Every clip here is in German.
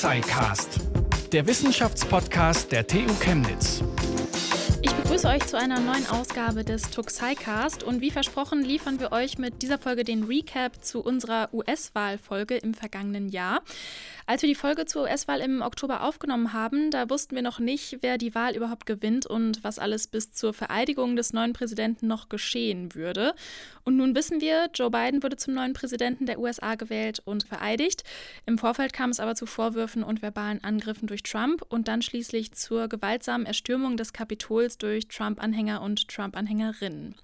Tuxicast, der Wissenschaftspodcast der TU Chemnitz. Ich begrüße euch zu einer neuen Ausgabe des Tuxicast und wie versprochen liefern wir euch mit dieser Folge den Recap zu unserer US-Wahlfolge im vergangenen Jahr. Als wir die Folge zur US-Wahl im Oktober aufgenommen haben, da wussten wir noch nicht, wer die Wahl überhaupt gewinnt und was alles bis zur Vereidigung des neuen Präsidenten noch geschehen würde. Und nun wissen wir, Joe Biden wurde zum neuen Präsidenten der USA gewählt und vereidigt. Im Vorfeld kam es aber zu Vorwürfen und verbalen Angriffen durch Trump und dann schließlich zur gewaltsamen Erstürmung des Kapitols durch Trump-Anhänger und Trump-Anhängerinnen.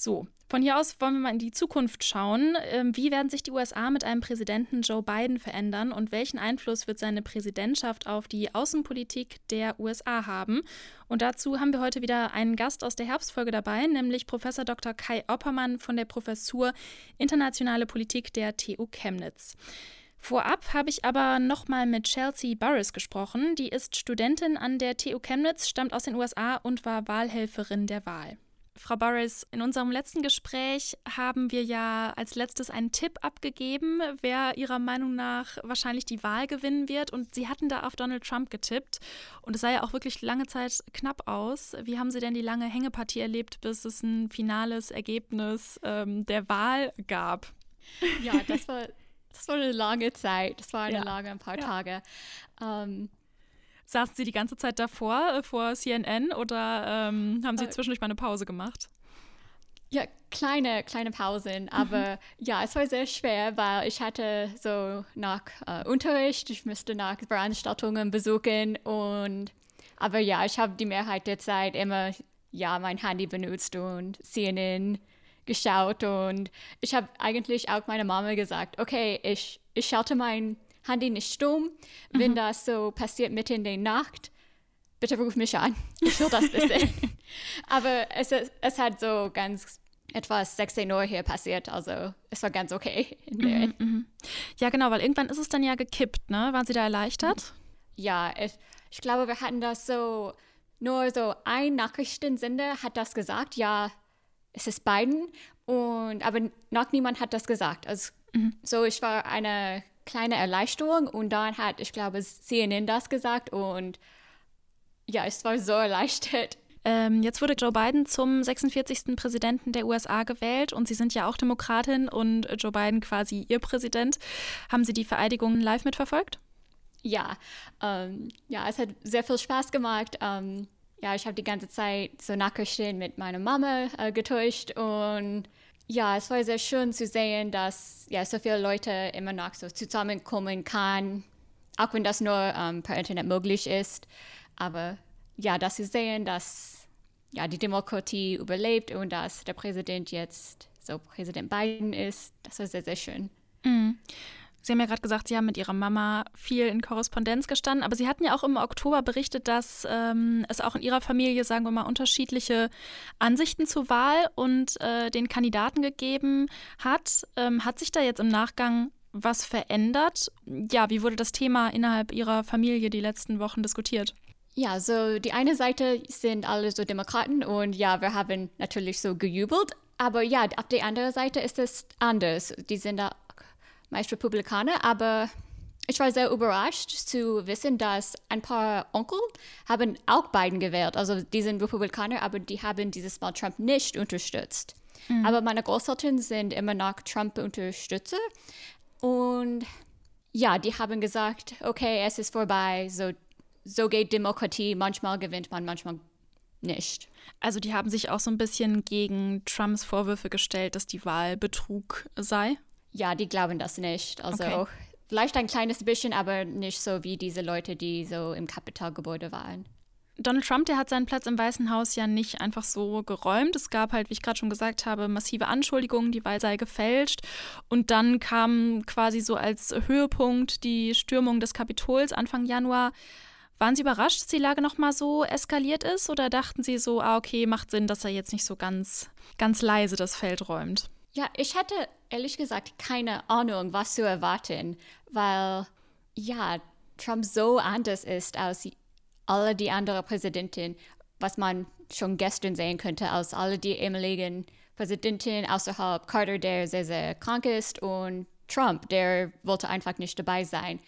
So, von hier aus wollen wir mal in die Zukunft schauen. Ähm, wie werden sich die USA mit einem Präsidenten Joe Biden verändern und welchen Einfluss wird seine Präsidentschaft auf die Außenpolitik der USA haben? Und dazu haben wir heute wieder einen Gast aus der Herbstfolge dabei, nämlich Professor Dr. Kai Oppermann von der Professur Internationale Politik der TU Chemnitz. Vorab habe ich aber nochmal mit Chelsea Burris gesprochen. Die ist Studentin an der TU Chemnitz, stammt aus den USA und war Wahlhelferin der Wahl. Frau Burris, in unserem letzten Gespräch haben wir ja als letztes einen Tipp abgegeben, wer Ihrer Meinung nach wahrscheinlich die Wahl gewinnen wird. Und Sie hatten da auf Donald Trump getippt. Und es sah ja auch wirklich lange Zeit knapp aus. Wie haben Sie denn die lange Hängepartie erlebt, bis es ein finales Ergebnis ähm, der Wahl gab? Ja, das war, das war eine lange Zeit. Das war eine ja. lange, ein paar ja. Tage. Ähm, Saßen Sie die ganze Zeit davor, äh, vor CNN, oder ähm, haben Sie äh, zwischendurch mal eine Pause gemacht? Ja, kleine, kleine Pausen, mhm. aber mhm. ja, es war sehr schwer, weil ich hatte so nach äh, Unterricht, ich müsste nach Veranstaltungen besuchen und aber ja, ich habe die Mehrheit der Zeit immer ja mein Handy benutzt und CNN geschaut und ich habe eigentlich auch meiner Mama gesagt, okay, ich, ich schalte mein Handy nicht stumm. Wenn mhm. das so passiert mitten in der Nacht, bitte ruf mich an. Ich will das wissen. Aber es, es hat so ganz etwas 16 Uhr hier passiert, also es war ganz okay. Mhm, mhm. Ja, genau, weil irgendwann ist es dann ja gekippt, ne? Waren Sie da erleichtert? Ja, ich, ich glaube, wir hatten das so, nur so ein Nachrichtensender hat das gesagt, ja, es ist Biden, und, aber noch niemand hat das gesagt. Also, mhm. So, ich war eine kleine Erleichterung und dann hat, ich glaube, CNN das gesagt und ja, es war so erleichtert. Ähm, jetzt wurde Joe Biden zum 46. Präsidenten der USA gewählt und Sie sind ja auch Demokratin und Joe Biden quasi Ihr Präsident. Haben Sie die Vereidigung live mitverfolgt? Ja, ähm, ja, es hat sehr viel Spaß gemacht. Ähm, ja, ich habe die ganze Zeit so Nachrichten mit meiner Mama äh, getäuscht und ja, es war sehr schön zu sehen, dass ja, so viele Leute immer noch so zusammenkommen kann, auch wenn das nur ähm, per Internet möglich ist. Aber ja, dass sie sehen, dass ja, die Demokratie überlebt und dass der Präsident jetzt so Präsident Biden ist, das war sehr, sehr schön. Mhm. Sie haben ja gerade gesagt, Sie haben mit Ihrer Mama viel in Korrespondenz gestanden, aber Sie hatten ja auch im Oktober berichtet, dass ähm, es auch in Ihrer Familie, sagen wir mal, unterschiedliche Ansichten zur Wahl und äh, den Kandidaten gegeben hat. Ähm, hat sich da jetzt im Nachgang was verändert? Ja, wie wurde das Thema innerhalb Ihrer Familie die letzten Wochen diskutiert? Ja, so die eine Seite sind alle so Demokraten und ja, wir haben natürlich so gejubelt, aber ja, auf der anderen Seite ist es anders. Die sind da meist Republikaner, aber ich war sehr überrascht zu wissen, dass ein paar Onkel haben auch Biden gewählt. Also die sind Republikaner, aber die haben dieses Mal Trump nicht unterstützt. Mhm. Aber meine Großeltern sind immer noch Trump-Unterstützer. Und ja, die haben gesagt, okay, es ist vorbei, so, so geht Demokratie, manchmal gewinnt man, manchmal nicht. Also die haben sich auch so ein bisschen gegen Trumps Vorwürfe gestellt, dass die Wahl Betrug sei? Ja, die glauben das nicht. Also okay. vielleicht ein kleines bisschen, aber nicht so wie diese Leute, die so im Kapitolgebäude waren. Donald Trump, der hat seinen Platz im Weißen Haus ja nicht einfach so geräumt. Es gab halt, wie ich gerade schon gesagt habe, massive Anschuldigungen, die Wahl sei gefälscht. Und dann kam quasi so als Höhepunkt die Stürmung des Kapitols Anfang Januar. Waren Sie überrascht, dass die Lage nochmal so eskaliert ist? Oder dachten Sie so, ah, okay, macht Sinn, dass er jetzt nicht so ganz, ganz leise das Feld räumt? Ja, ich hatte ehrlich gesagt keine Ahnung, was zu erwarten, weil ja, Trump so anders ist als alle die anderen Präsidenten, was man schon gestern sehen könnte, als alle die ehemaligen Präsidenten außerhalb Carter, der sehr, sehr krank ist, und Trump, der wollte einfach nicht dabei sein.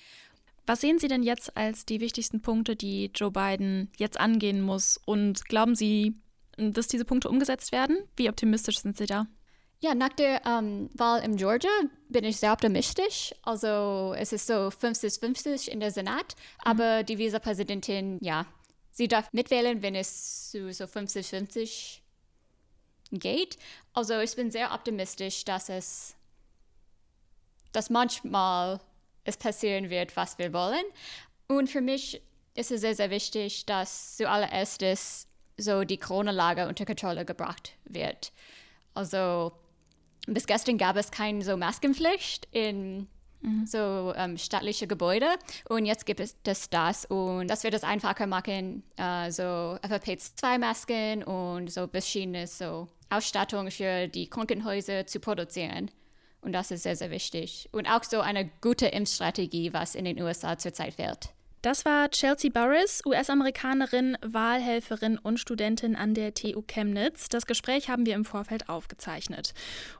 Was sehen Sie denn jetzt als die wichtigsten Punkte, die Joe Biden jetzt angehen muss? Und glauben Sie, dass diese Punkte umgesetzt werden? Wie optimistisch sind Sie da? Ja, nach der ähm, Wahl in Georgia bin ich sehr optimistisch. Also es ist so 50-50 in der Senat, mhm. aber die Vizepräsidentin, ja, sie darf mitwählen, wenn es zu so 50-50 geht. Also ich bin sehr optimistisch, dass es, dass manchmal es passieren wird, was wir wollen. Und für mich ist es sehr, sehr wichtig, dass zuallererst so die Corona-Lage unter Kontrolle gebracht wird. Also bis gestern gab es keine so Maskenpflicht in mhm. so ähm, staatliche Gebäude und jetzt gibt es das, und das wird es einfacher machen, äh, so FFP2-Masken und so verschiedene so Ausstattung für die Krankenhäuser zu produzieren. Und das ist sehr, sehr wichtig. Und auch so eine gute Impfstrategie, was in den USA zurzeit fehlt. Das war Chelsea Burris, US-Amerikanerin, Wahlhelferin und Studentin an der TU Chemnitz. Das Gespräch haben wir im Vorfeld aufgezeichnet.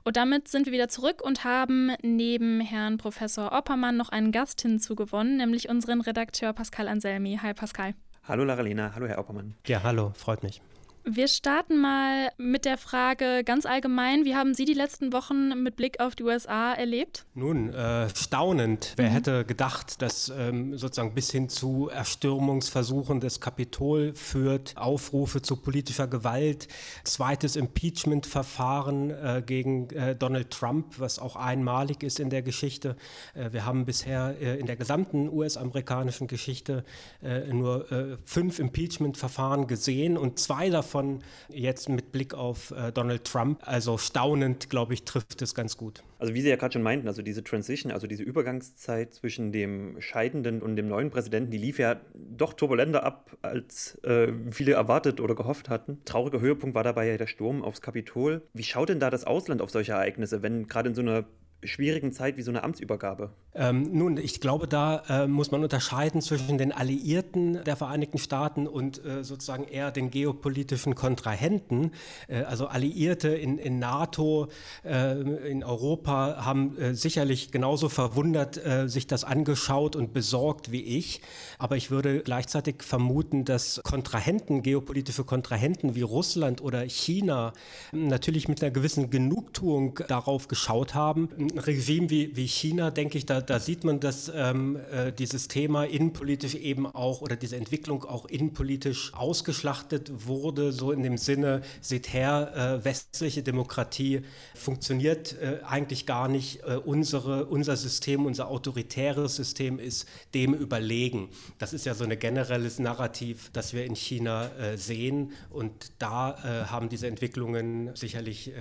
Und damit sind wir wieder zurück und haben neben Herrn Professor Oppermann noch einen Gast hinzugewonnen, nämlich unseren Redakteur Pascal Anselmi. Hi Pascal. Hallo Laralena, hallo Herr Oppermann. Ja, hallo, freut mich. Wir starten mal mit der Frage ganz allgemein. Wie haben Sie die letzten Wochen mit Blick auf die USA erlebt? Nun, äh, staunend. Wer mhm. hätte gedacht, dass ähm, sozusagen bis hin zu Erstürmungsversuchen des Kapitol führt, Aufrufe zu politischer Gewalt, zweites Impeachment-Verfahren äh, gegen äh, Donald Trump, was auch einmalig ist in der Geschichte. Äh, wir haben bisher äh, in der gesamten US-amerikanischen Geschichte äh, nur fünf Impeachment-Verfahren gesehen und zwei davon davon jetzt mit Blick auf äh, Donald Trump. Also staunend, glaube ich, trifft es ganz gut. Also wie Sie ja gerade schon meinten, also diese Transition, also diese Übergangszeit zwischen dem scheidenden und dem neuen Präsidenten, die lief ja doch turbulenter ab, als äh, viele erwartet oder gehofft hatten. Trauriger Höhepunkt war dabei ja der Sturm aufs Kapitol. Wie schaut denn da das Ausland auf solche Ereignisse, wenn gerade in so einer schwierigen Zeit wie so eine Amtsübergabe? Ähm, nun, ich glaube, da äh, muss man unterscheiden zwischen den Alliierten der Vereinigten Staaten und äh, sozusagen eher den geopolitischen Kontrahenten. Äh, also Alliierte in, in NATO, äh, in Europa haben äh, sicherlich genauso verwundert äh, sich das angeschaut und besorgt wie ich. Aber ich würde gleichzeitig vermuten, dass Kontrahenten, geopolitische Kontrahenten wie Russland oder China natürlich mit einer gewissen Genugtuung darauf geschaut haben, Regime wie, wie China, denke ich, da, da sieht man, dass ähm, äh, dieses Thema innenpolitisch eben auch oder diese Entwicklung auch innenpolitisch ausgeschlachtet wurde, so in dem Sinne, seht her, äh, westliche Demokratie funktioniert äh, eigentlich gar nicht. Äh, unsere, unser System, unser autoritäres System ist dem überlegen. Das ist ja so ein generelles Narrativ, das wir in China äh, sehen und da äh, haben diese Entwicklungen sicherlich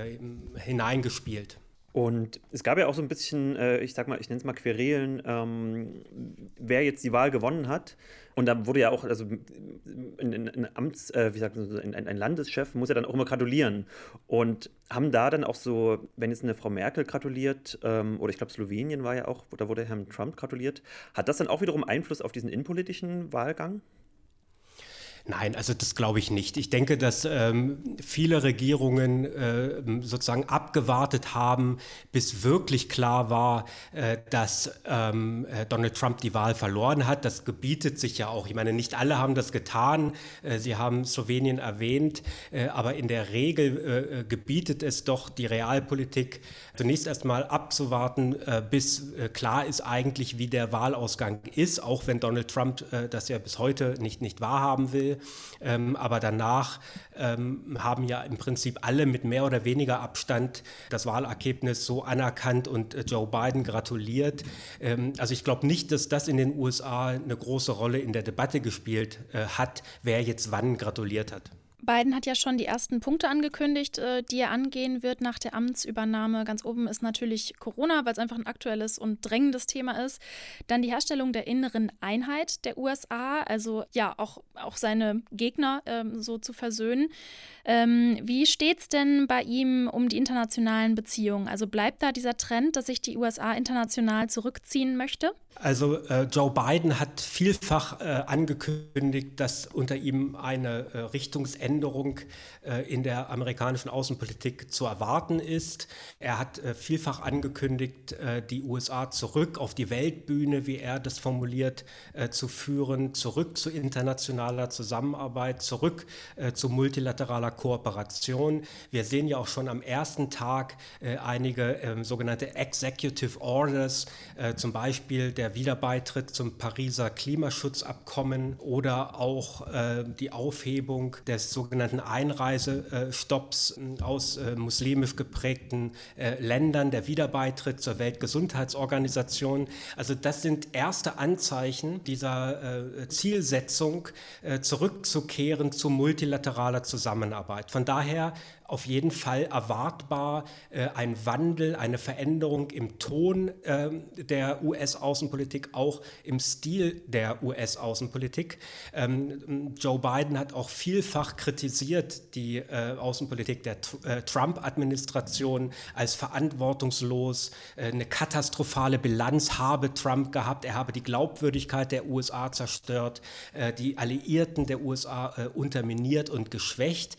hineingespielt. Und es gab ja auch so ein bisschen, äh, ich sag mal, ich nenne es mal Querelen, ähm, wer jetzt die Wahl gewonnen hat. Und da wurde ja auch, also ein, Amts, äh, wie sagt man, ein, ein, Landeschef muss ja dann auch immer gratulieren. Und haben da dann auch so, wenn jetzt eine Frau Merkel gratuliert, ähm, oder ich glaube Slowenien war ja auch, da wurde Herrn Trump gratuliert, hat das dann auch wiederum Einfluss auf diesen innenpolitischen Wahlgang? Nein, also das glaube ich nicht. Ich denke, dass ähm, viele Regierungen äh, sozusagen abgewartet haben, bis wirklich klar war, äh, dass ähm, äh, Donald Trump die Wahl verloren hat. Das gebietet sich ja auch. Ich meine, nicht alle haben das getan. Äh, Sie haben Slowenien erwähnt, äh, aber in der Regel äh, gebietet es doch die Realpolitik zunächst erstmal abzuwarten, bis klar ist eigentlich, wie der Wahlausgang ist, auch wenn Donald Trump das ja bis heute nicht, nicht wahrhaben will. Ähm, aber danach ähm, haben ja im Prinzip alle mit mehr oder weniger Abstand das Wahlergebnis so anerkannt und äh, Joe Biden gratuliert. Ähm, also ich glaube nicht, dass das in den USA eine große Rolle in der Debatte gespielt äh, hat, wer jetzt wann gratuliert hat. Biden hat ja schon die ersten Punkte angekündigt, äh, die er angehen wird nach der Amtsübernahme. Ganz oben ist natürlich Corona, weil es einfach ein aktuelles und drängendes Thema ist. Dann die Herstellung der inneren Einheit der USA, also ja, auch, auch seine Gegner ähm, so zu versöhnen. Ähm, wie steht es denn bei ihm um die internationalen Beziehungen? Also bleibt da dieser Trend, dass sich die USA international zurückziehen möchte? Also äh, Joe Biden hat vielfach äh, angekündigt, dass unter ihm eine äh, Richtungsänderung äh, in der amerikanischen Außenpolitik zu erwarten ist. Er hat äh, vielfach angekündigt, äh, die USA zurück auf die Weltbühne, wie er das formuliert, zu führen, zurück zu internationaler Zusammenarbeit, zurück zu multilateraler Kooperation. Wir sehen ja auch schon am ersten Tag einige ähm, sogenannte Executive Orders, zum Beispiel der Wiederbeitritt zum Pariser Klimaschutzabkommen oder auch die Aufhebung des sogenannten Einreisestopps äh, aus äh, muslimisch geprägten äh, Ländern, der Wiederbeitritt zur Weltgesundheitsorganisation. Also das sind erste Anzeichen dieser Zielsetzung, zurückzukehren zu multilateraler Zusammenarbeit. Von daher auf jeden Fall erwartbar äh, ein Wandel, eine Veränderung im Ton äh, der US-Außenpolitik, auch im Stil der US-Außenpolitik. Ähm, Joe Biden hat auch vielfach kritisiert die äh, Außenpolitik der äh, Trump-Administration als verantwortungslos. Äh, eine katastrophale Bilanz habe Trump gehabt. Er habe die Glaubwürdigkeit der USA zerstört, äh, die Alliierten der USA unterminiert und geschwächt.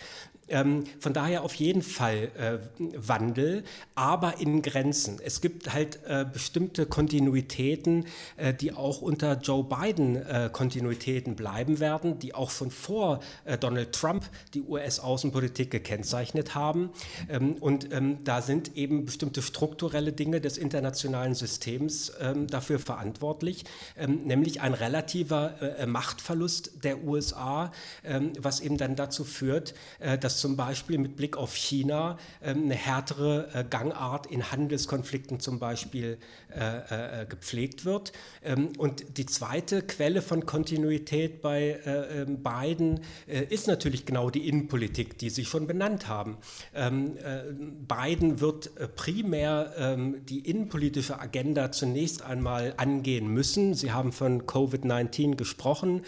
Ähm, von daher auf jeden Fall äh, Wandel, aber in Grenzen. Es gibt halt äh, bestimmte Kontinuitäten, äh, die auch unter Joe Biden äh, Kontinuitäten bleiben werden, die auch schon vor äh, Donald Trump die US-Außenpolitik gekennzeichnet haben. Ähm, und ähm, da sind eben bestimmte strukturelle Dinge des internationalen Systems ähm, dafür verantwortlich, ähm, nämlich ein relativer äh, Machtverlust der USA, ähm, was eben dann dazu führt, dass zum Beispiel mit Blick auf China ähm, eine härtere äh, Gangart in Handelskonflikten zum Beispiel äh, äh, gepflegt wird. Ähm, und die zweite Quelle von Kontinuität bei ähm, Biden ist natürlich genau die Innenpolitik, die Sie schon benannt haben. Biden wird primär die innenpolitische Agenda zunächst einmal angehen müssen. Sie haben von Covid-19 gesprochen.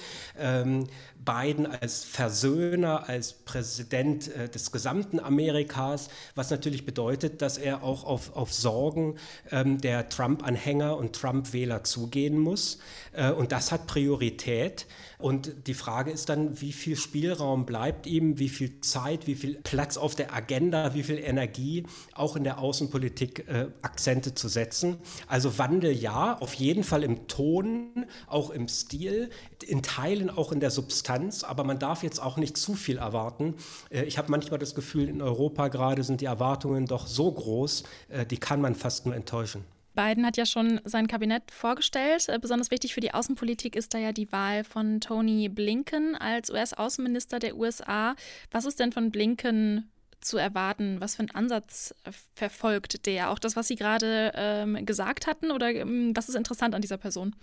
Biden als Versöhner, als Präsident äh, des gesamten Amerikas, was natürlich bedeutet, dass er auch auf, auf Sorgen ähm, der Trump-Anhänger und Trump-Wähler zugehen muss. Äh, und das hat Priorität. Und die Frage ist dann, wie viel Spielraum bleibt ihm, wie viel Zeit, wie viel Platz auf der Agenda, wie viel Energie auch in der Außenpolitik äh, Akzente zu setzen. Also Wandel ja, auf jeden Fall im Ton, auch im Stil, in Teilen auch in der Substanz, aber man darf jetzt auch nicht zu viel erwarten. Äh, ich habe manchmal das Gefühl, in Europa gerade sind die Erwartungen doch so groß, äh, die kann man fast nur enttäuschen. Biden hat ja schon sein Kabinett vorgestellt. Äh, besonders wichtig für die Außenpolitik ist da ja die Wahl von Tony Blinken als US-Außenminister der USA. Was ist denn von Blinken zu erwarten? Was für einen Ansatz verfolgt der? Auch das, was Sie gerade ähm, gesagt hatten? Oder ähm, was ist interessant an dieser Person?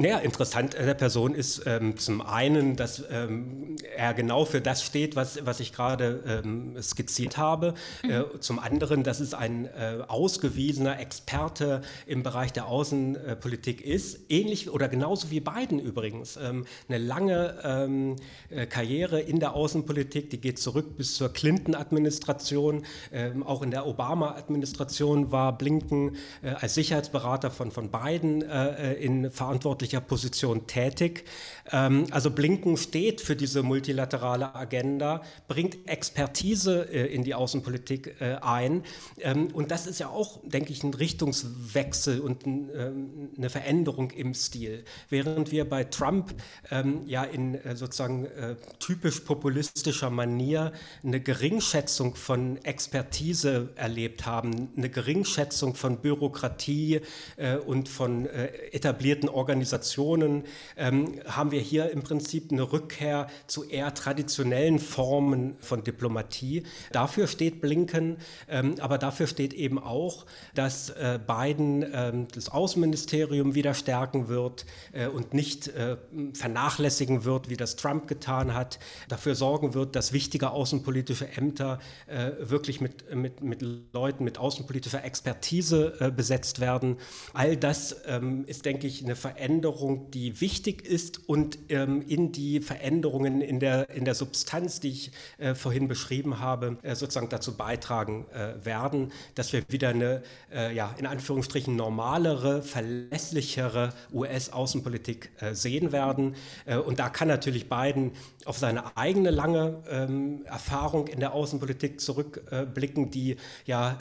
Naja, interessant an der Person ist ähm, zum einen, dass ähm, er genau für das steht, was, was ich gerade ähm, skizziert habe. Mhm. Äh, zum anderen, dass es ein äh, ausgewiesener Experte im Bereich der Außenpolitik ist, ähnlich oder genauso wie Biden übrigens. Ähm, eine lange ähm, äh, Karriere in der Außenpolitik, die geht zurück bis zur Clinton-Administration. Ähm, auch in der Obama-Administration war Blinken äh, als Sicherheitsberater von, von Biden äh, in verantwortlich verantwortlicher Position tätig. Ähm, also Blinken steht für diese multilaterale Agenda, bringt Expertise äh, in die Außenpolitik äh, ein. Ähm, und das ist ja auch, denke ich, ein Richtungswechsel und ähm, eine Veränderung im Stil. Während wir bei Trump ja in äh, sozusagen typisch populistischer Manier eine Geringschätzung von Expertise erlebt haben, eine Geringschätzung von Bürokratie und von etablierten Organisationen, Organisationen ähm, haben wir hier im Prinzip eine Rückkehr zu eher traditionellen Formen von Diplomatie. Dafür steht Blinken, ähm, aber dafür steht eben auch, dass äh, Biden ähm, das Außenministerium wieder stärken wird äh, und nicht äh, vernachlässigen wird, wie das Trump getan hat, dafür sorgen wird, dass wichtige außenpolitische Ämter äh, wirklich mit, mit, mit Leuten mit außenpolitischer Expertise äh, besetzt werden. All das ähm, ist, denke ich, eine Veränderung Veränderung, die wichtig ist und ähm, in die Veränderungen in der, in der Substanz, die ich äh, vorhin beschrieben habe, äh, sozusagen dazu beitragen äh, werden, dass wir wieder eine, äh, ja, in Anführungsstrichen normalere, verlässlichere US-Außenpolitik äh, sehen werden. Äh, und da kann natürlich Biden auf seine eigene lange ähm, Erfahrung in der Außenpolitik zurückblicken, die ja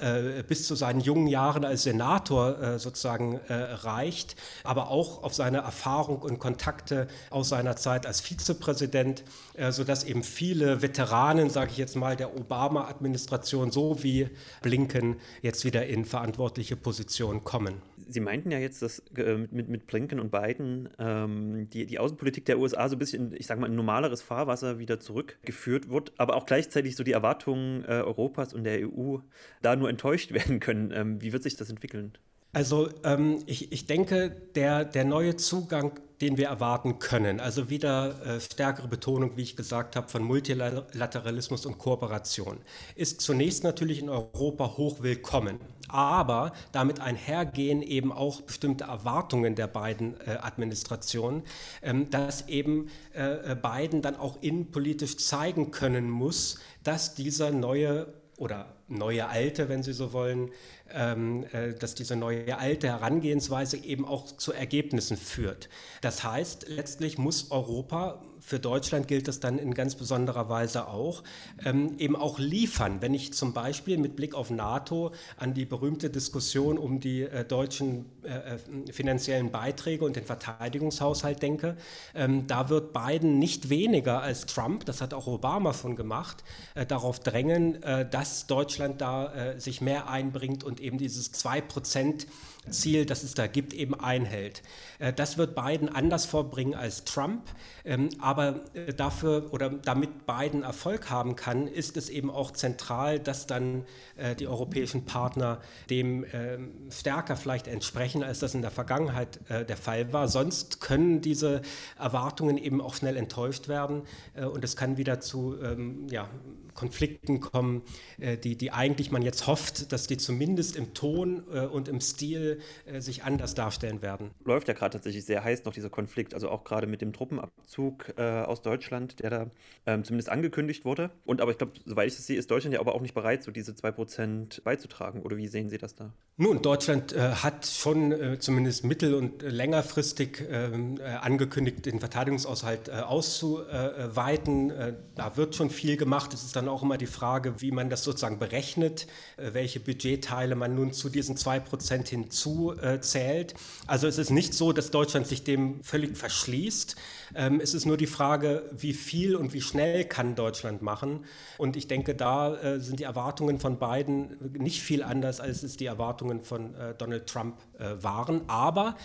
bis zu seinen jungen Jahren als Senator sozusagen reicht, aber auch auf seine Erfahrung und Kontakte aus seiner Zeit als Vizepräsident, äh, sodass eben viele Veteranen, sage ich jetzt mal, der Obama-Administration so wie Blinken jetzt wieder in verantwortliche Positionen kommen. Sie meinten ja jetzt, dass äh, mit, mit Blinken und Biden ähm, die, die Außenpolitik der USA so ein bisschen, ich sage mal, ein normaleres Fahrwasser wieder zurückgeführt wird, aber auch gleichzeitig so die Erwartungen äh, Europas und der EU da nur enttäuscht werden können. Ähm, wie wird sich das entwickeln? Also ähm, ich, ich denke, der, der neue Zugang, den wir erwarten können, also wieder äh, stärkere Betonung, wie ich gesagt habe, von Multilateralismus und Kooperation, ist zunächst natürlich in Europa hoch willkommen. Aber damit einhergehen eben auch bestimmte Erwartungen der beiden äh, Administrationen, ähm, dass eben äh, Biden dann auch innenpolitisch zeigen können muss, dass dieser neue oder neue alte, wenn Sie so wollen, ähm, äh, dass diese neue alte Herangehensweise eben auch zu Ergebnissen führt. Das heißt, letztlich muss Europa für Deutschland gilt das dann in ganz besonderer Weise auch, ähm, eben auch liefern. Wenn ich zum Beispiel mit Blick auf NATO an die berühmte Diskussion um die äh, deutschen äh, äh, finanziellen Beiträge und den Verteidigungshaushalt denke, ähm, da wird Biden nicht weniger als Trump, das hat auch Obama schon gemacht, äh, darauf drängen, äh, dass Deutschland da äh, sich mehr einbringt und eben dieses 2 Prozent Ziel, das es da gibt, eben einhält. Äh, das wird Biden anders vorbringen als Trump, ähm, aber äh, dafür oder damit Biden Erfolg haben kann, ist es eben auch zentral, dass dann äh, die europäischen Partner dem ähm, stärker vielleicht entsprechen, als das in der Vergangenheit der Fall war. Sonst können diese Erwartungen eben auch schnell enttäuscht werden und es kann wieder zu ähm, ja, Konflikten kommen, äh, die, die eigentlich man jetzt hofft, dass die zumindest im Ton äh, und im Stil äh, sich anders darstellen werden. Läuft ja gerade tatsächlich sehr heiß noch dieser Konflikt, also auch gerade mit dem Truppenabzug aus Deutschland, der da ähm, zumindest angekündigt wurde. Und aber ich glaube, soweit ich das sehe, ist Deutschland ja aber auch nicht bereit, so diese 2% beizutragen. Oder wie sehen Sie das da? Nun, Deutschland äh, hat schon äh, zumindest mittel- und längerfristig ähm, äh, angekündigt, den Verteidigungsaushalt auszuweiten. da wird schon viel gemacht. Es ist dann dann auch immer die Frage, wie man das sozusagen berechnet, äh, welche Budgetteile man nun zu diesen 2% hinzuzählt. Also es ist nicht so, dass Deutschland sich dem völlig verschließt. Ähm, es ist nur die Frage, wie viel und wie schnell kann Deutschland machen. Und ich denke, da äh, sind die Erwartungen von beiden nicht viel anders, als es die Erwartungen von äh, Donald Trump waren. Aber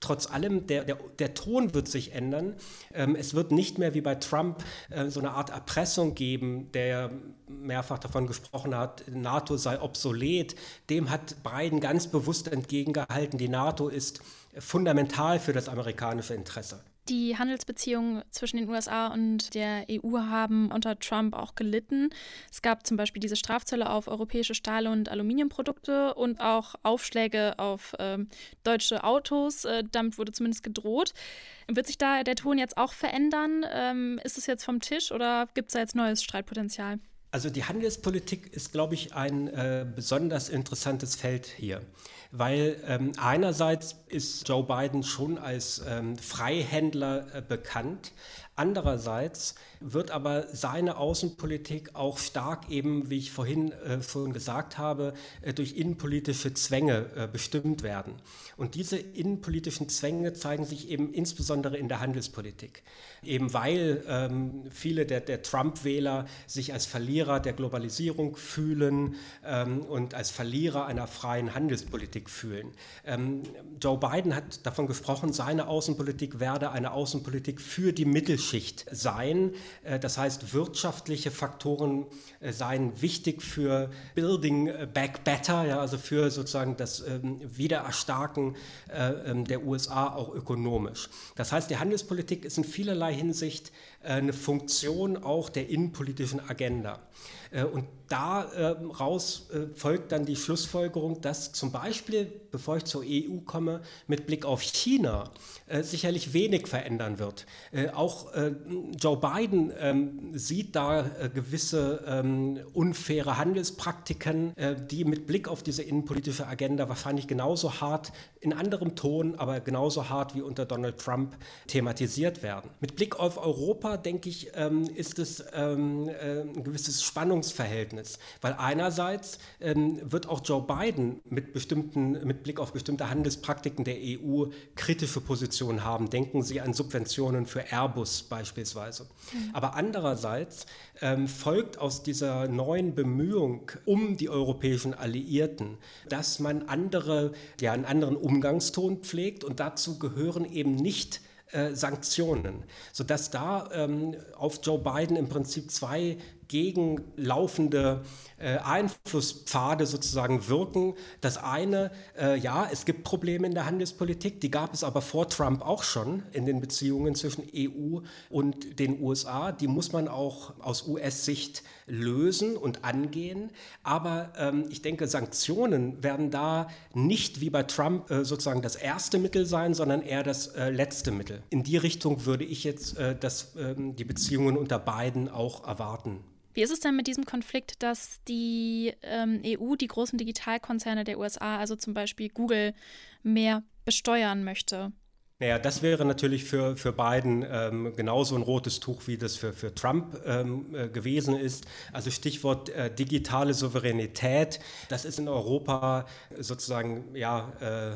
trotz allem, der, der, der Ton wird sich ändern. Ähm, es wird nicht mehr wie bei Trump äh, so eine Art Erpressung geben, der mehrfach davon gesprochen hat, NATO sei obsolet. Dem hat Biden ganz bewusst entgegengehalten, die NATO ist fundamental für das amerikanische Interesse. Die Handelsbeziehungen zwischen den USA und der EU haben unter Trump auch gelitten. Es gab zum Beispiel diese Strafzölle auf europäische Stahl- und Aluminiumprodukte und auch Aufschläge auf äh, deutsche Autos. Äh, damit wurde zumindest gedroht. Wird sich da der Ton jetzt auch verändern? Ähm, ist es jetzt vom Tisch oder gibt es da jetzt neues Streitpotenzial? Also die Handelspolitik ist, glaube ich, ein äh, besonders interessantes Feld hier weil ähm, einerseits ist Joe Biden schon als ähm, Freihändler äh, bekannt, andererseits wird aber seine Außenpolitik auch stark eben, wie ich vorhin äh, schon gesagt habe, äh, durch innenpolitische Zwänge äh, bestimmt werden. Und diese innenpolitischen Zwänge zeigen sich eben insbesondere in der Handelspolitik. Eben weil ähm, viele der, der Trump-Wähler sich als Verlierer der Globalisierung fühlen ähm, und als Verlierer einer freien Handelspolitik fühlen. Ähm, Joe Biden hat davon gesprochen, seine Außenpolitik werde eine Außenpolitik für die Mittelstand Mittelschicht sein. Äh, das heißt, wirtschaftliche Faktoren äh, seien wichtig für Building Back Better, ja, also für sozusagen das ähm, Wiedererstarken äh, ähm, der USA auch ökonomisch. Das heißt, die Handelspolitik ist in vielerlei Hinsicht eine Funktion auch der innenpolitischen Agenda. Äh, und daraus äh, folgt dann die Schlussfolgerung, dass zum Beispiel, bevor ich zur EU komme, mit Blick auf China äh, sicherlich wenig verändern wird. Auch Joe Biden ähm, sieht da gewisse ähm, unfaire Handelspraktiken, die mit Blick auf diese innenpolitische Agenda wahrscheinlich genauso hart in anderem Ton, aber genauso hart wie unter Donald Trump thematisiert werden. Mit Blick auf Europa, denke ich, ähm, ist es ein gewisses Spannungs Spannungsverhältnis, weil einerseits ähm, wird auch Joe Biden mit bestimmten, mit Blick auf bestimmte Handelspraktiken der EU kritische Positionen haben. Denken Sie an Subventionen für Airbus beispielsweise. Mhm. Aber andererseits ähm, folgt aus dieser neuen Bemühung um die europäischen Alliierten, dass man andere, ja, einen anderen Umgangston pflegt und dazu gehören eben nicht äh, Sanktionen, sodass da ähm, auf Joe Biden im Prinzip zwei gegenlaufende äh, Einflusspfade sozusagen wirken. Das eine, äh, ja, es gibt Probleme in der Handelspolitik, die gab es aber vor Trump auch schon in den Beziehungen zwischen EU und den USA. Die muss man auch aus US-Sicht lösen und angehen. Aber ähm, ich denke, Sanktionen werden da nicht wie bei Trump äh, sozusagen das erste Mittel sein, sondern eher das äh, letzte Mittel. In die Richtung würde ich jetzt äh, das, ähm, die Beziehungen unter beiden auch erwarten. Wie ist es denn mit diesem Konflikt, dass die ähm, EU die großen Digitalkonzerne der USA, also zum Beispiel Google, mehr besteuern möchte? Naja, das wäre natürlich für, für Biden ähm, genauso ein rotes Tuch, wie das für, für Trump ähm, äh, gewesen ist. Also Stichwort äh, digitale Souveränität, das ist in Europa sozusagen, ja, äh,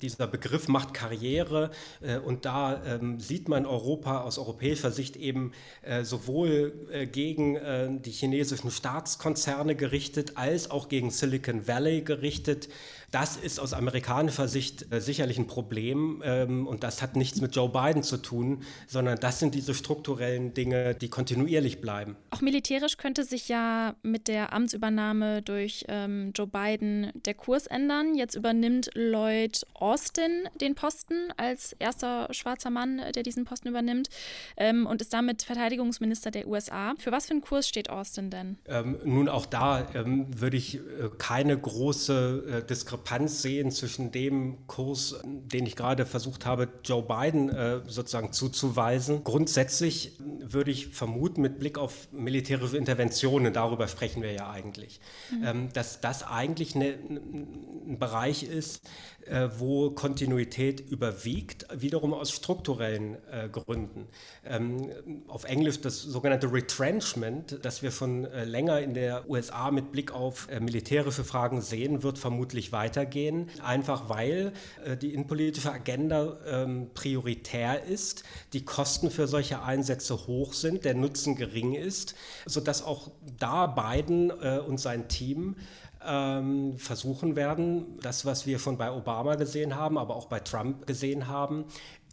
dieser Begriff macht Karriere äh, und da ähm, sieht man Europa aus europäischer Sicht eben äh, sowohl äh, gegen die chinesischen Staatskonzerne gerichtet, als auch gegen Silicon Valley gerichtet. Das ist aus amerikanischer Sicht sicherlich ein Problem und das hat nichts mit Joe Biden zu tun, sondern das sind diese strukturellen Dinge, die kontinuierlich bleiben. Auch militärisch könnte sich ja mit der Amtsübernahme durch ähm, Joe Biden der Kurs ändern. Jetzt übernimmt Lloyd Austin den Posten als erster schwarzer Mann, der diesen Posten übernimmt ähm, und ist damit Verteidigungsminister der USA. Für was für einen Kurs steht Austin denn? Ähm, nun, auch da ähm, würde ich äh, keine große äh, Diskrepanz sehen zwischen dem Kurs, den ich gerade versucht habe, Joe Biden äh, sozusagen zuzuweisen. Grundsätzlich würde ich vermuten, mit Blick auf militärische Interventionen, darüber sprechen wir ja eigentlich, mhm. ähm, dass das eigentlich eine, ein Bereich ist, äh, wo Kontinuität überwiegt, wiederum aus strukturellen äh, Gründen. Ähm, auf Englisch das sogenannte Retrenchment, das wir schon äh, länger in der USA mit Blick auf äh, militärische Fragen sehen, wird vermutlich weitergehen, einfach weil äh, die innenpolitische Agenda ähm, prioritär ist, die Kosten für solche Einsätze hoch sind, der Nutzen gering ist, sodass auch da Biden äh, und sein Team ähm, versuchen werden, das, was wir schon bei Obama gesehen haben, aber auch bei Trump gesehen haben,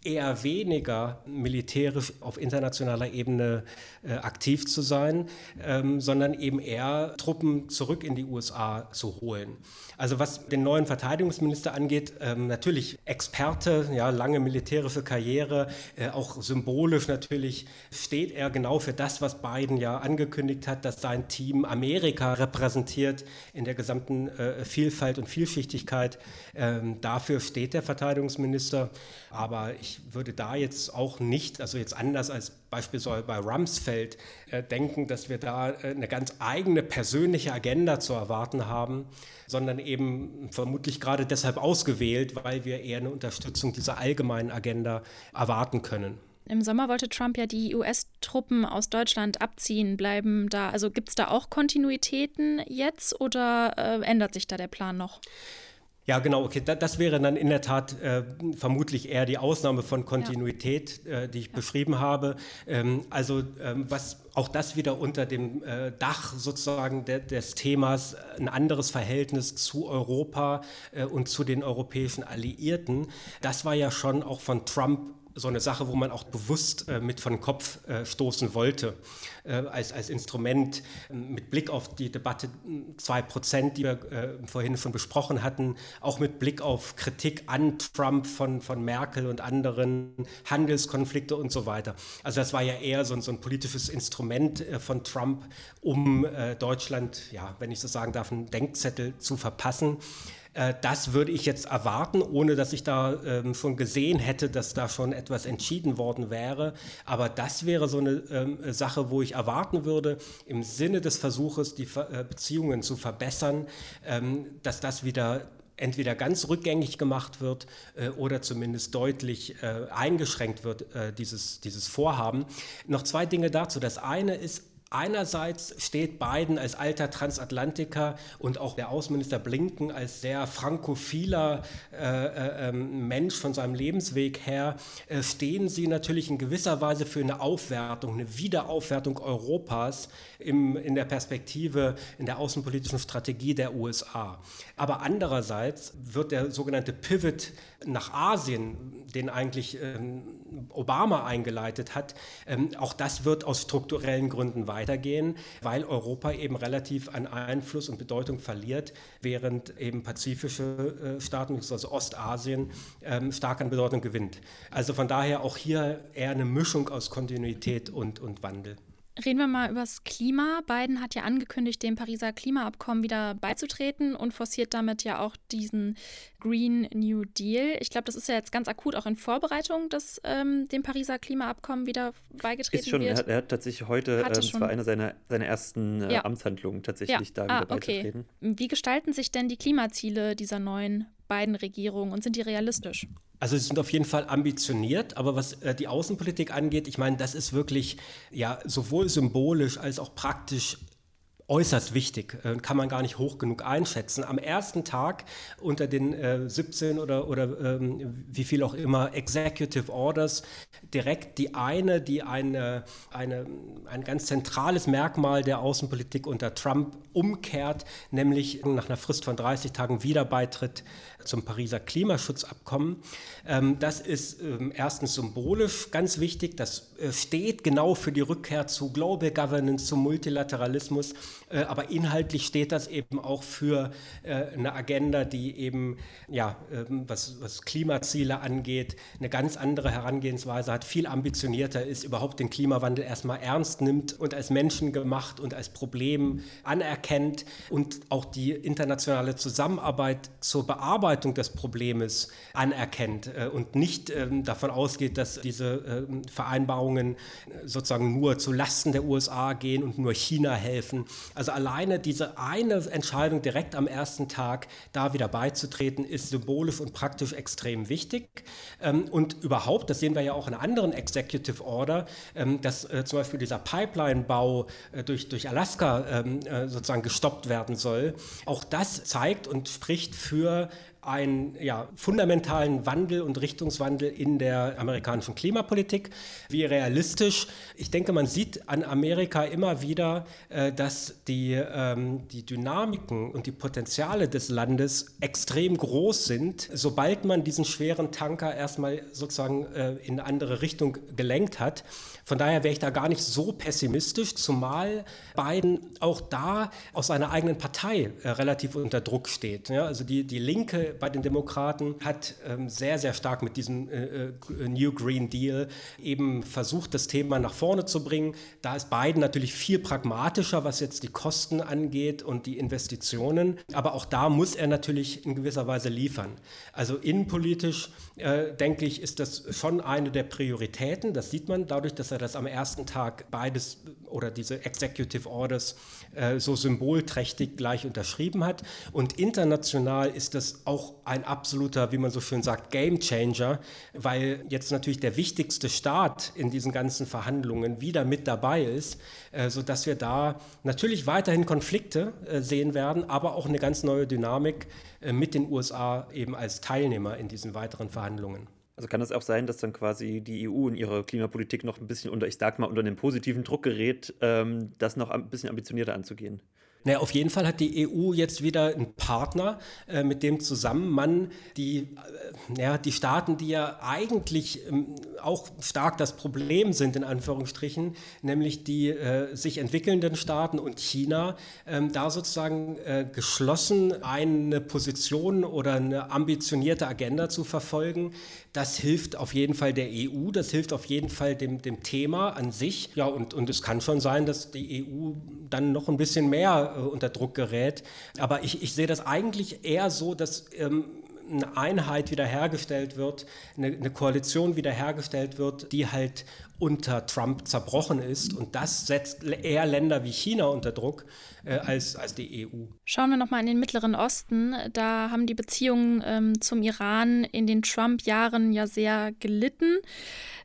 eher weniger militärisch auf internationaler Ebene äh, aktiv zu sein, ähm, sondern eben eher Truppen zurück in die USA zu holen. Also was den neuen Verteidigungsminister angeht, ähm, natürlich Experte, ja, lange militärische Karriere, äh, auch symbolisch natürlich steht er genau für das, was Biden ja angekündigt hat, dass sein Team Amerika repräsentiert in der gesamten äh, Vielfalt und Vielschichtigkeit. Ähm, dafür steht der Verteidigungsminister. Aber ich würde da jetzt auch nicht, also jetzt anders als beispielsweise bei Rumsfeld, äh, denken, dass wir da äh, eine ganz eigene persönliche Agenda zu erwarten haben, sondern eben vermutlich gerade deshalb ausgewählt, weil wir eher eine Unterstützung dieser allgemeinen Agenda erwarten können. Im Sommer wollte Trump ja die US-Truppen aus Deutschland abziehen. Bleiben da, also gibt es da auch Kontinuitäten jetzt oder äh, ändert sich da der Plan noch? Ja, genau, okay. das wäre dann in der Tat äh, vermutlich eher die Ausnahme von Kontinuität, ja. äh, die ich ja. beschrieben habe. Ähm, also ähm, was auch das wieder unter dem äh, Dach sozusagen de des Themas ein anderes Verhältnis zu Europa äh, und zu den europäischen Alliierten. Das war ja schon auch von Trump so eine Sache, wo man auch bewusst äh, mit von Kopf äh, stoßen wollte, äh, als, als Instrument äh, mit Blick auf die Debatte 2%, die wir äh, vorhin schon besprochen hatten, auch mit Blick auf Kritik an Trump von, von Merkel und anderen, Handelskonflikte und so weiter. Also das war ja eher so, so ein politisches Instrument äh, von Trump, um Deutschland, ja, wenn ich so sagen darf, einen Denkzettel zu verpassen. Äh, das würde ich jetzt erwarten, ohne dass ich da ähm, schon gesehen hätte, dass da schon etwas entschieden worden wäre. Aber das wäre so eine ähm, Sache, wo ich erwarten würde, im Sinne des Versuches, die äh, Beziehungen zu verbessern, ähm, dass das wieder entweder ganz rückgängig gemacht wird äh, oder zumindest deutlich äh, eingeschränkt wird, äh, dieses, dieses Vorhaben. Noch zwei Dinge dazu. Das eine ist, Einerseits steht Biden als alter Transatlantiker und auch der Außenminister Blinken als sehr frankophiler äh, äh, ähm, Mensch von seinem Lebensweg her, äh, stehen sie natürlich in gewisser Weise für eine Aufwertung, eine Wiederaufwertung Europas im, in der Perspektive, in der außenpolitischen Strategie der USA. Aber andererseits wird der sogenannte Pivot nach Asien, den eigentlich ähm, Obama eingeleitet hat, ähm, auch das wird aus strukturellen Gründen weitergehen, weil Europa eben relativ an Einfluss und Bedeutung verliert, während eben pazifische äh, Staaten, also Ostasien, ähm, stark an Bedeutung gewinnt. Also von daher auch hier eher eine Mischung aus Kontinuität und, und Wandel. Reden wir mal über das Klima. Biden hat ja angekündigt, dem Pariser Klimaabkommen wieder beizutreten und forciert damit ja auch diesen Green New Deal. Ich glaube, das ist ja jetzt ganz akut auch in Vorbereitung, dass ähm, dem Pariser Klimaabkommen wieder beigetreten ist schon, wird. Er hat, er hat tatsächlich heute, ähm, das war eine seiner, seiner ersten äh, ja. Amtshandlungen, tatsächlich ja. da wieder ah, okay. beizutreten. Wie gestalten sich denn die Klimaziele dieser neuen beiden Regierungen und sind die realistisch? Also sie sind auf jeden Fall ambitioniert, aber was äh, die Außenpolitik angeht, ich meine, das ist wirklich ja sowohl symbolisch als auch praktisch äußerst wichtig, äh, kann man gar nicht hoch genug einschätzen. Am ersten Tag unter den äh, 17 oder, oder ähm, wie viel auch immer Executive Orders direkt die eine, die eine, eine, ein ganz zentrales Merkmal der Außenpolitik unter Trump umkehrt, nämlich nach einer Frist von 30 Tagen Wiederbeitritt zum Pariser Klimaschutzabkommen. Ähm, das ist ähm, erstens symbolisch ganz wichtig. Das äh, steht genau für die Rückkehr zu Global Governance, zum Multilateralismus. Äh, aber inhaltlich steht das eben auch für äh, eine Agenda, die eben, ja, ähm, was, was Klimaziele angeht, eine ganz andere Herangehensweise hat, viel ambitionierter ist, überhaupt den Klimawandel erstmal ernst nimmt und als menschengemacht und als Problem anerkennt und auch die internationale Zusammenarbeit zur Bearbeitung des Problems anerkennt äh, und nicht ähm, davon ausgeht, dass diese ähm, Vereinbarungen sozusagen nur zu Lasten der USA gehen und nur China helfen. Also alleine diese eine Entscheidung direkt am ersten Tag da wieder beizutreten, ist symbolisch und praktisch extrem wichtig. Ähm, und überhaupt, das sehen wir ja auch in anderen Executive Order, dass äh, zum Beispiel dieser Pipeline-Bau durch, durch Alaska sozusagen gestoppt werden soll. Auch das zeigt und spricht für einen ja, fundamentalen Wandel und Richtungswandel in der amerikanischen Klimapolitik. Wie realistisch? Ich denke, man sieht an Amerika immer wieder, äh, dass die, ähm, die Dynamiken und die Potenziale des Landes extrem groß sind, sobald man diesen schweren Tanker erstmal sozusagen äh, in eine andere Richtung gelenkt hat. Von daher wäre ich da gar nicht so pessimistisch, zumal Biden auch da aus seiner eigenen Partei äh, relativ unter Druck steht. Ja, also die, die Linke bei den Demokraten hat ähm, sehr, sehr stark mit diesem äh, äh, New Green Deal eben versucht, das Thema nach vorne zu bringen. Da ist Biden natürlich viel pragmatischer, was jetzt die Kosten angeht und die Investitionen. Aber auch da muss er natürlich in gewisser Weise liefern. Also innenpolitisch, äh, denke ich, ist das schon eine der Prioritäten. Das sieht man dadurch, dass er er das am ersten Tag beides oder diese Executive Orders äh, so symbolträchtig gleich unterschrieben hat. Und international ist das auch ein absoluter, wie man so schön sagt, Game Changer, weil jetzt natürlich der wichtigste Staat in diesen ganzen Verhandlungen wieder mit dabei ist, äh, sodass wir da natürlich weiterhin Konflikte äh, sehen werden, aber auch eine ganz neue Dynamik äh, mit den USA eben als Teilnehmer in diesen weiteren Verhandlungen. Also kann es auch sein, dass dann quasi die EU in ihrer Klimapolitik noch ein bisschen unter, ich sag mal, unter einem positiven Druck gerät, ähm, das noch ein bisschen ambitionierter anzugehen? Naja, auf jeden Fall hat die EU jetzt wieder einen Partner, äh, mit dem zusammen man die, äh, ja, die Staaten, die ja eigentlich ähm, auch stark das Problem sind, in Anführungsstrichen, nämlich die äh, sich entwickelnden Staaten und China, ähm, da sozusagen äh, geschlossen eine Position oder eine ambitionierte Agenda zu verfolgen. Das hilft auf jeden Fall der EU, das hilft auf jeden Fall dem, dem Thema an sich. Ja, und, und es kann schon sein, dass die EU dann noch ein bisschen mehr unter Druck gerät. Aber ich, ich sehe das eigentlich eher so, dass ähm, eine Einheit wiederhergestellt wird, eine, eine, Koalition wiederhergestellt wird, die halt unter Trump zerbrochen ist. Und das setzt eher Länder wie China unter Druck äh, als, als die EU. Schauen wir nochmal in den Mittleren Osten. Da haben die Beziehungen ähm, zum Iran in den Trump-Jahren ja sehr gelitten.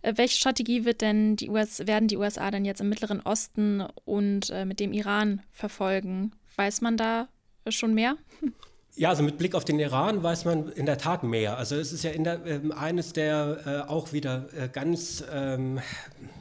Äh, welche Strategie wird denn die US, werden die USA denn jetzt im Mittleren Osten und äh, mit dem Iran verfolgen? Weiß man da schon mehr? Ja, also mit Blick auf den Iran weiß man in der Tat mehr. Also es ist ja der, äh, eines der äh, auch wieder äh, ganz ähm,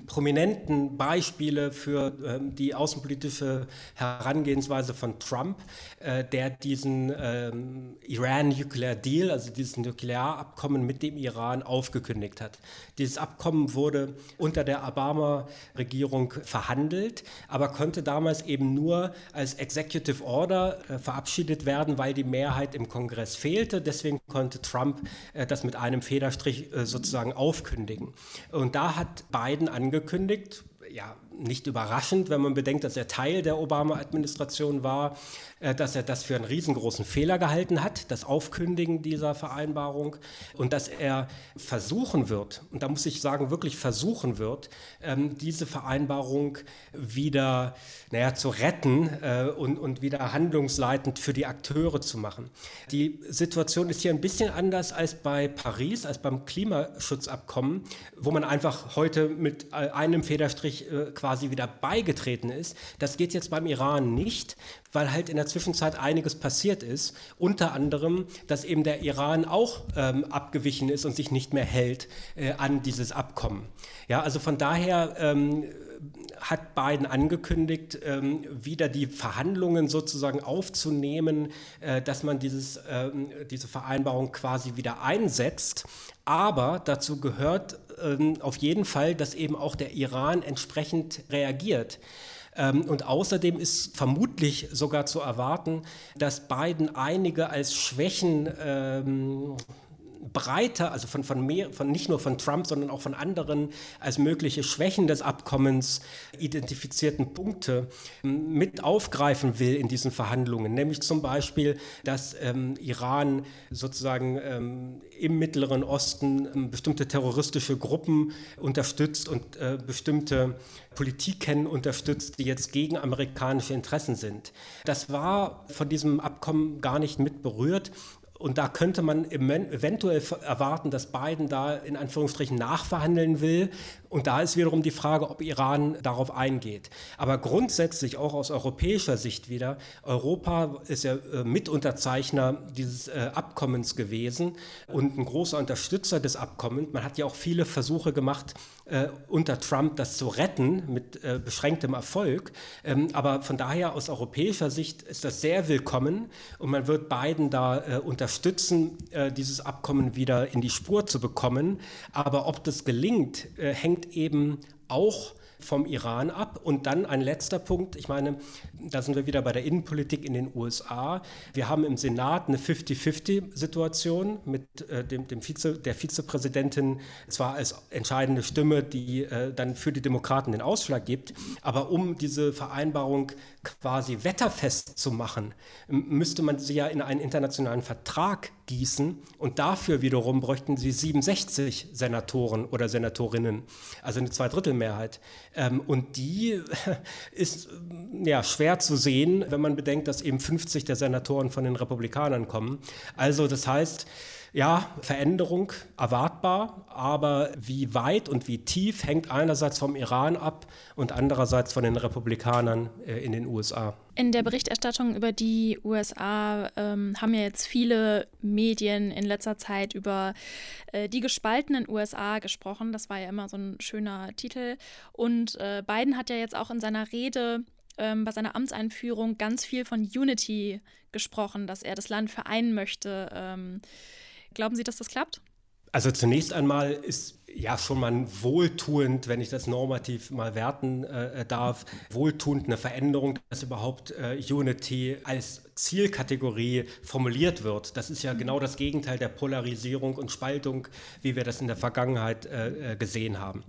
prominenten Beispiele für ähm, die außenpolitische Herangehensweise von Trump, äh, der diesen ähm, Iran-Nuclear Deal, also dieses Nuklearabkommen mit dem Iran aufgekündigt hat. Dieses Abkommen wurde unter der Obama-Regierung verhandelt, aber konnte damals eben nur als Executive Order äh, verabschiedet werden, weil die Mehrheit im Kongress fehlte. Deswegen konnte Trump äh, das mit einem Federstrich äh, sozusagen aufkündigen. Und da hat Biden angekündigt, ja, nicht überraschend, wenn man bedenkt, dass er Teil der Obama-Administration war, dass er das für einen riesengroßen Fehler gehalten hat, das Aufkündigen dieser Vereinbarung und dass er versuchen wird, und da muss ich sagen, wirklich versuchen wird, ähm, diese Vereinbarung wieder naja, zu retten äh, und, und wieder handlungsleitend für die Akteure zu machen. Die Situation ist hier ein bisschen anders als bei Paris, als beim Klimaschutzabkommen, wo man einfach heute mit äh, einem Federstrich quasi wieder beigetreten ist. Das geht jetzt beim Iran nicht, weil halt in der Zwischenzeit einiges passiert ist. Unter anderem, dass eben der Iran auch ähm, abgewichen ist und sich nicht mehr hält äh, an dieses Abkommen. Ja, also von daher ähm, hat Biden angekündigt, ähm, wieder die Verhandlungen sozusagen aufzunehmen, äh, dass man dieses, ähm, diese Vereinbarung quasi wieder einsetzt. Aber dazu gehört ähm, auf jeden Fall, dass eben auch der Iran entsprechend reagiert. Ähm, und außerdem ist vermutlich sogar zu erwarten, dass Biden einige als Schwächen ähm, breiter, also von, von, mehr, von nicht nur von Trump, sondern auch von anderen als mögliche Schwächen des Abkommens identifizierten Punkte ähm, mit aufgreifen will in diesen Verhandlungen. Nämlich zum Beispiel, dass ähm, Iran sozusagen ähm, im Mittleren Osten ähm, bestimmte terroristische Gruppen unterstützt und äh, bestimmte Politiken unterstützt, die jetzt gegen amerikanische Interessen sind. Das war von diesem Abkommen gar nicht mit berührt. Und da könnte man eventuell erwarten, dass Biden da in Anführungsstrichen nachverhandeln will. Und da ist wiederum die Frage, ob Iran darauf eingeht. Aber grundsätzlich auch aus europäischer Sicht wieder, Europa ist ja äh, Mitunterzeichner dieses äh, Abkommens gewesen und ein großer Unterstützer des Abkommens. Man hat ja auch viele Versuche gemacht, äh, unter Trump das zu retten mit beschränktem Erfolg. Ähm, aber von daher aus europäischer Sicht ist das sehr willkommen und man wird Biden da unterstützen dieses Abkommen wieder in die Spur zu bekommen. Aber ob das gelingt, äh, hängt eben auch vom Iran ab. Und dann ein letzter Punkt, ich meine, da sind wir wieder bei der Innenpolitik in den USA. Wir haben im Senat eine 50-50-Situation mit äh, dem, dem Vize, der Vizepräsidentin zwar als entscheidende Stimme, die äh, dann für die Demokraten den Ausschlag gibt, aber um diese Vereinbarung quasi wetterfest zu machen, müsste man sie ja in einen internationalen Vertrag gießen und dafür wiederum bräuchten sie 67 Senatoren oder Senatorinnen, also eine Zweidrittelmehrheit. Ähm, und die ist ja schwer zu sehen, wenn man bedenkt, dass eben 50 der Senatoren von den Republikanern kommen. Also das heißt, ja, Veränderung erwartbar, aber wie weit und wie tief hängt einerseits vom Iran ab und andererseits von den Republikanern äh, in den USA. In der Berichterstattung über die USA ähm, haben ja jetzt viele Medien in letzter Zeit über äh, die gespaltenen USA gesprochen. Das war ja immer so ein schöner Titel. Und äh, Biden hat ja jetzt auch in seiner Rede ähm, bei seiner Amtseinführung ganz viel von Unity gesprochen, dass er das Land vereinen möchte. Ähm, glauben Sie, dass das klappt? Also zunächst einmal ist ja schon mal wohltuend, wenn ich das normativ mal werten äh, darf, wohltuend eine Veränderung, dass überhaupt äh, Unity als Zielkategorie formuliert wird. Das ist ja genau das Gegenteil der Polarisierung und Spaltung, wie wir das in der Vergangenheit äh, äh gesehen haben.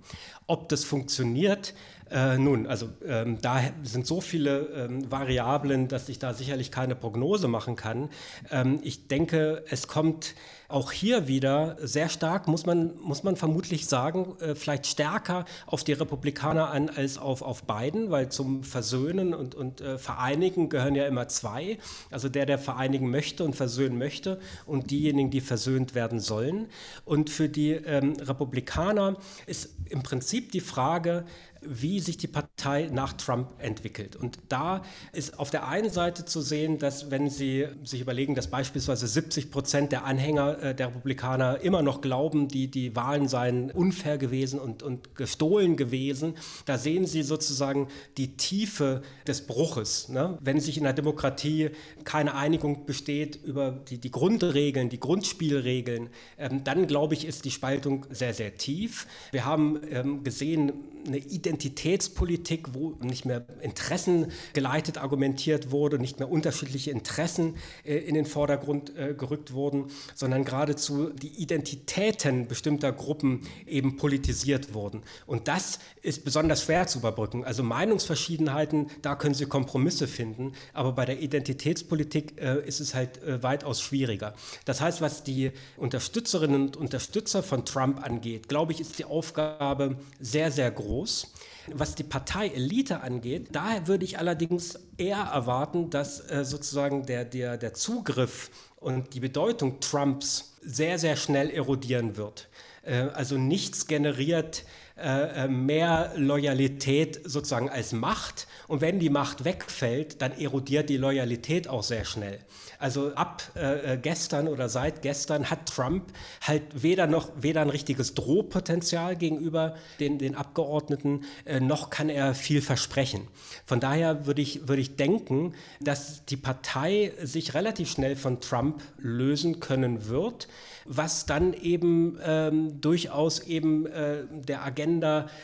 Ob das funktioniert, äh, nun, also ähm, da sind so viele ähm, Variablen, dass ich da sicherlich keine Prognose machen kann. Ähm, ich denke, es kommt auch hier wieder sehr stark, muss man, muss man vermutlich sagen, äh, vielleicht stärker auf die Republikaner an als auf, auf Biden, weil zum Versöhnen und, und äh, Vereinigen gehören ja immer zwei. Also der, der vereinigen möchte und versöhnen möchte und diejenigen, die versöhnt werden sollen. Und für die ähm, Republikaner ist im Prinzip die Frage, wie sich die Partei nach Trump entwickelt. Und da ist auf der einen Seite zu sehen, dass wenn Sie sich überlegen, dass beispielsweise 70 Prozent der Anhänger äh, der Republikaner immer noch glauben, die, die Wahlen seien unfair gewesen und, und gestohlen gewesen, da sehen Sie sozusagen die Tiefe des Bruches. Ne? Wenn sich in der Demokratie keine Einigung besteht über die, die Grundregeln, die Grundspielregeln, ähm, dann glaube ich, ist die Spaltung sehr, sehr tief. Wir haben ähm, gesehen, eine Identitätspolitik, wo nicht mehr interessengeleitet argumentiert wurde, nicht mehr unterschiedliche Interessen äh, in den Vordergrund äh, gerückt wurden, sondern geradezu die Identitäten bestimmter Gruppen eben politisiert wurden. Und das ist besonders schwer zu überbrücken. Also Meinungsverschiedenheiten, da können Sie Kompromisse finden, aber bei der Identitätspolitik äh, ist es halt äh, weitaus schwieriger. Das heißt, was die Unterstützerinnen und Unterstützer von Trump angeht, glaube ich, ist die Aufgabe sehr, sehr groß. Was die Parteielite angeht, da würde ich allerdings eher erwarten, dass äh, sozusagen der, der, der Zugriff und die Bedeutung Trumps sehr, sehr schnell erodieren wird. Äh, also nichts generiert äh, äh, mehr Loyalität sozusagen als Macht. Und wenn die Macht wegfällt, dann erodiert die Loyalität auch sehr schnell. Also ab äh, gestern oder seit gestern hat Trump halt weder noch weder ein richtiges Drohpotenzial gegenüber den, den Abgeordneten, äh, noch kann er viel versprechen. Von daher würde ich, würde ich denken, dass die Partei sich relativ schnell von Trump lösen können wird was dann eben ähm, durchaus eben äh, der Agenda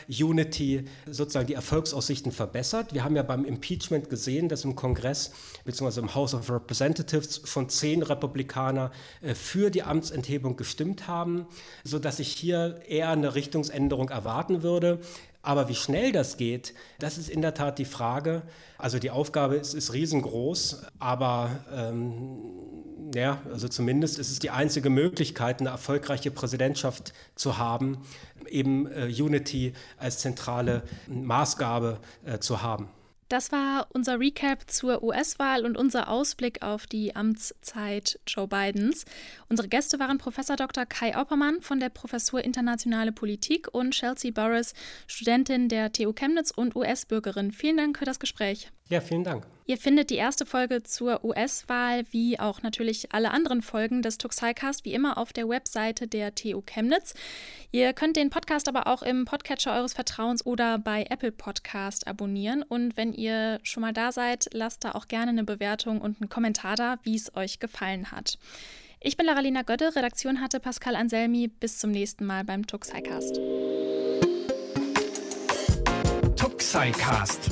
Unity sozusagen die Erfolgsaussichten verbessert. Wir haben ja beim Impeachment gesehen, dass im Kongress bzw. im House of Representatives schon zehn Republikaner äh, für die Amtsenthebung gestimmt haben, sodass ich hier eher eine Richtungsänderung erwarten würde. Aber wie schnell das geht, das ist in der Tat die Frage. Also die Aufgabe ist, ist riesengroß, aber ähm, ja, also zumindest ist es die einzige Möglichkeit, eine erfolgreiche Präsidentschaft zu haben, eben äh, Unity als zentrale Maßgabe äh, zu haben. Das war unser Recap zur US-Wahl und unser Ausblick auf die Amtszeit Joe Bidens. Unsere Gäste waren Professor Dr. Kai Oppermann von der Professur Internationale Politik und Chelsea Burris, Studentin der TU Chemnitz und US-Bürgerin. Vielen Dank für das Gespräch. Ja, vielen Dank. Ihr findet die erste Folge zur US-Wahl wie auch natürlich alle anderen Folgen des Tuxicast wie immer auf der Webseite der TU Chemnitz. Ihr könnt den Podcast aber auch im Podcatcher eures Vertrauens oder bei Apple Podcast abonnieren. Und wenn ihr schon mal da seid, lasst da auch gerne eine Bewertung und einen Kommentar da, wie es euch gefallen hat. Ich bin Laralina Götte, Redaktion hatte Pascal Anselmi. Bis zum nächsten Mal beim Tuxicast. Tuxicast